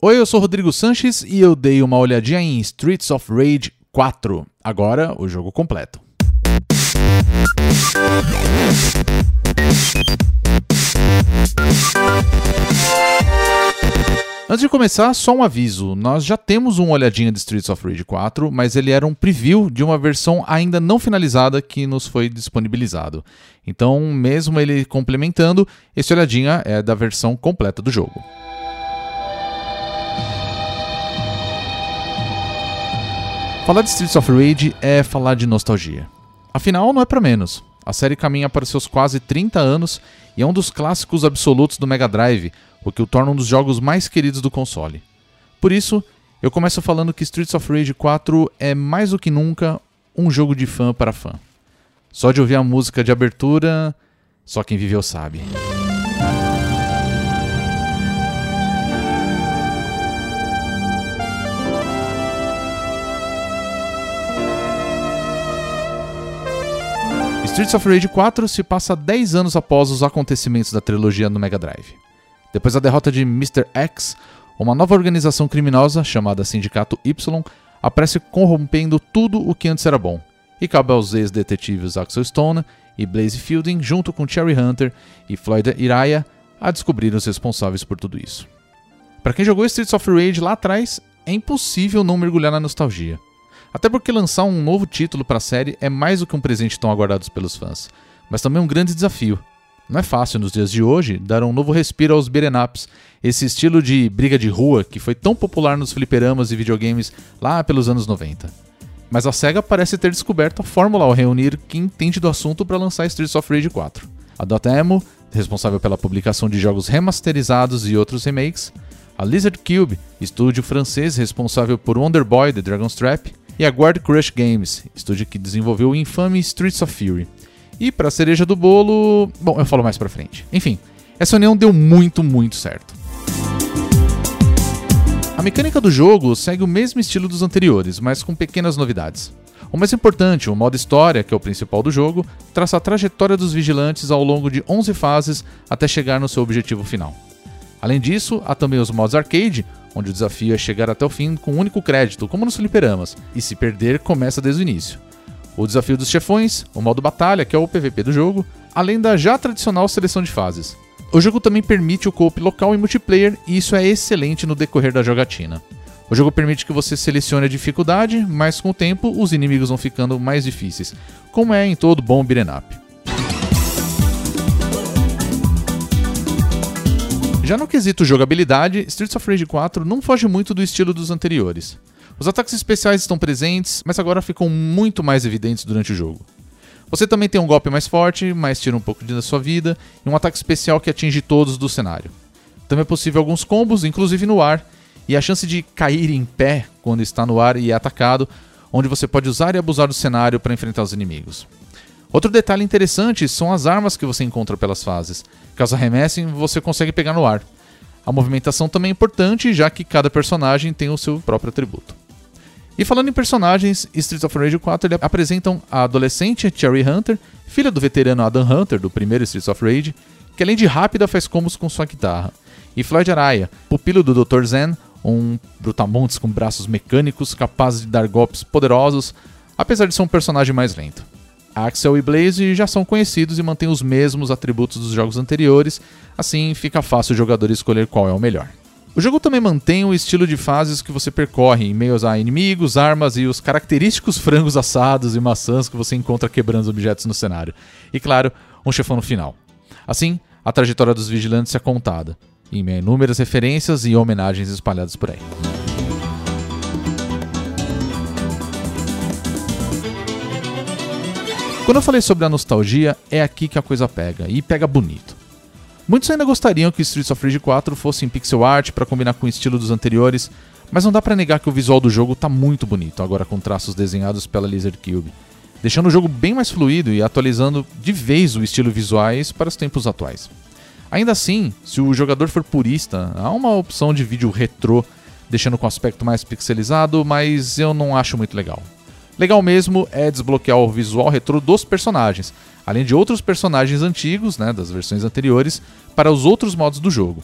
Oi, eu sou Rodrigo Sanches e eu dei uma olhadinha em Streets of Rage 4. Agora, o jogo completo. Antes de começar, só um aviso. Nós já temos uma olhadinha de Streets of Rage 4, mas ele era um preview de uma versão ainda não finalizada que nos foi disponibilizado. Então, mesmo ele complementando, esse olhadinha é da versão completa do jogo. Falar de Streets of Rage é falar de nostalgia. Afinal, não é para menos. A série caminha para seus quase 30 anos e é um dos clássicos absolutos do Mega Drive, o que o torna um dos jogos mais queridos do console. Por isso, eu começo falando que Streets of Rage 4 é mais do que nunca um jogo de fã para fã. Só de ouvir a música de abertura, só quem viveu sabe. Streets of Rage 4 se passa 10 anos após os acontecimentos da trilogia no Mega Drive. Depois da derrota de Mr. X, uma nova organização criminosa, chamada Sindicato Y, aparece corrompendo tudo o que antes era bom, e cabe aos ex-detetives Axel Stone e Blaze Fielding, junto com Cherry Hunter e Floyd Iraya, a descobrir os responsáveis por tudo isso. Para quem jogou Streets of Rage lá atrás, é impossível não mergulhar na nostalgia. Até porque lançar um novo título para a série é mais do que um presente tão aguardado pelos fãs, mas também um grande desafio. Não é fácil nos dias de hoje dar um novo respiro aos beat'em ups, esse estilo de briga de rua que foi tão popular nos fliperamas e videogames lá pelos anos 90. Mas a SEGA parece ter descoberto a fórmula ao reunir quem entende do assunto para lançar Streets of Rage 4. A Dotemu, responsável pela publicação de jogos remasterizados e outros remakes, a Lizard Cube, estúdio francês responsável por Wonder Boy The Dragon's Trap, e a Guard Crush Games, estúdio que desenvolveu o infame Streets of Fury. E para a cereja do bolo, bom, eu falo mais para frente. Enfim, essa união deu muito, muito certo. A mecânica do jogo segue o mesmo estilo dos anteriores, mas com pequenas novidades. O mais importante, o modo história, que é o principal do jogo, traça a trajetória dos vigilantes ao longo de 11 fases até chegar no seu objetivo final. Além disso, há também os modos arcade, onde o desafio é chegar até o fim com um único crédito, como nos fliperamas, e se perder, começa desde o início. O desafio dos chefões, o modo batalha, que é o PVP do jogo, além da já tradicional seleção de fases. O jogo também permite o co-op local e multiplayer, e isso é excelente no decorrer da jogatina. O jogo permite que você selecione a dificuldade, mas com o tempo os inimigos vão ficando mais difíceis, como é em todo bom beat'em. Já no quesito jogabilidade, Streets of Rage 4 não foge muito do estilo dos anteriores. Os ataques especiais estão presentes, mas agora ficam muito mais evidentes durante o jogo. Você também tem um golpe mais forte, mas tira um pouco da sua vida, e um ataque especial que atinge todos do cenário. Também é possível alguns combos, inclusive no ar, e a chance de cair em pé quando está no ar e é atacado, onde você pode usar e abusar do cenário para enfrentar os inimigos. Outro detalhe interessante são as armas que você encontra pelas fases. Caso arremessem, você consegue pegar no ar. A movimentação também é importante, já que cada personagem tem o seu próprio atributo. E falando em personagens, Streets of Rage 4 ele apresentam a adolescente Cherry Hunter, filha do veterano Adam Hunter do primeiro Streets of Rage, que além de rápida faz combos com sua guitarra. E Floyd Araya, pupilo do Dr. Zen, um brutamontes com braços mecânicos capaz de dar golpes poderosos, apesar de ser um personagem mais lento. Axel e Blaze já são conhecidos e mantêm os mesmos atributos dos jogos anteriores, assim fica fácil o jogador escolher qual é o melhor. O jogo também mantém o estilo de fases que você percorre em meio a inimigos, armas e os característicos frangos assados e maçãs que você encontra quebrando os objetos no cenário. E claro, um chefão no final. Assim, a trajetória dos vigilantes é contada, em inúmeras referências e homenagens espalhadas por aí. Quando eu falei sobre a nostalgia, é aqui que a coisa pega, e pega bonito. Muitos ainda gostariam que Streets of Rage 4 fosse em pixel art para combinar com o estilo dos anteriores, mas não dá para negar que o visual do jogo tá muito bonito, agora com traços desenhados pela Lizard Cube, deixando o jogo bem mais fluido e atualizando de vez o estilo visuais para os tempos atuais. Ainda assim, se o jogador for purista, há uma opção de vídeo retrô, deixando com aspecto mais pixelizado, mas eu não acho muito legal. Legal mesmo é desbloquear o visual retrô dos personagens, além de outros personagens antigos, né, das versões anteriores, para os outros modos do jogo.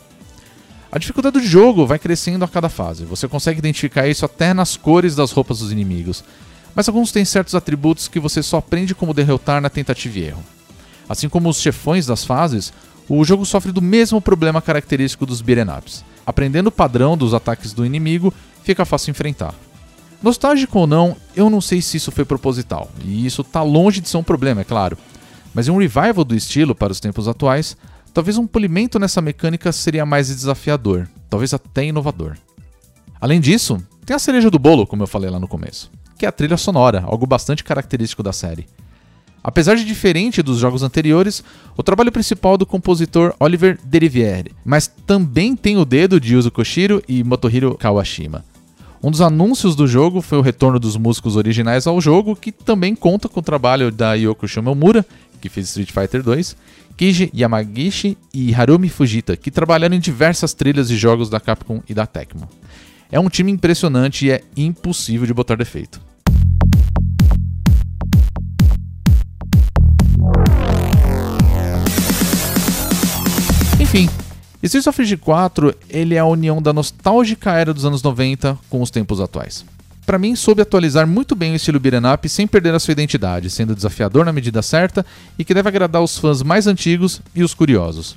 A dificuldade do jogo vai crescendo a cada fase, você consegue identificar isso até nas cores das roupas dos inimigos, mas alguns têm certos atributos que você só aprende como derrotar na tentativa e erro. Assim como os chefões das fases, o jogo sofre do mesmo problema característico dos beat'em ups. Aprendendo o padrão dos ataques do inimigo, fica fácil enfrentar. Nostálgico ou não, eu não sei se isso foi proposital, e isso tá longe de ser um problema, é claro. Mas um revival do estilo para os tempos atuais, Talvez um polimento nessa mecânica seria mais desafiador, talvez até inovador. Além disso, tem a cereja do bolo, como eu falei lá no começo, que é a trilha sonora, algo bastante característico da série. Apesar de diferente dos jogos anteriores, o trabalho principal é do compositor Oliver Deriviere, mas também tem o dedo de Yuzo Koshiro e Motohiro Kawashima. Um dos anúncios do jogo foi o retorno dos músicos originais ao jogo, que também conta com o trabalho da Yoko Shimomura, que fez Street Fighter 2, Kiji Yamagishi e Harumi Fujita, que trabalharam em diversas trilhas de jogos da Capcom e da Tecmo. É um time impressionante e é impossível de botar defeito. Enfim, Streets of Rage 4 ele é a união da nostálgica era dos anos 90 com os tempos atuais para mim, soube atualizar muito bem o estilo beat'em up sem perder a sua identidade, sendo desafiador na medida certa e que deve agradar os fãs mais antigos e os curiosos.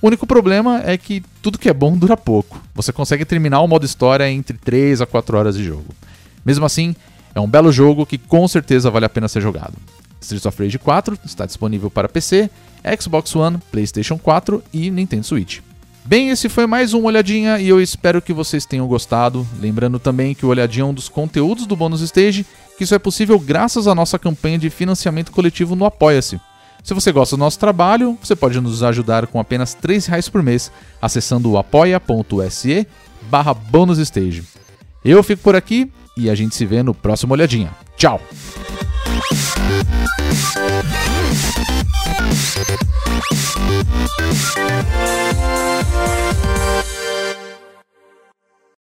O único problema é que tudo que é bom dura pouco. Você consegue terminar o modo história entre 3 a 4 horas de jogo. Mesmo assim, é um belo jogo que com certeza vale a pena ser jogado. Streets of Rage 4 está disponível para PC, Xbox One, PlayStation 4 e Nintendo Switch. Bem, esse foi mais um Olhadinha e eu espero que vocês tenham gostado. Lembrando também que o Olhadinha é um dos conteúdos do Bônus Stage, que isso é possível graças à nossa campanha de financiamento coletivo no Apoia-se. Se você gosta do nosso trabalho, você pode nos ajudar com apenas R$ reais por mês, acessando o apoia.se barra bonusstage. Eu fico por aqui e a gente se vê no próximo Olhadinha. Tchau!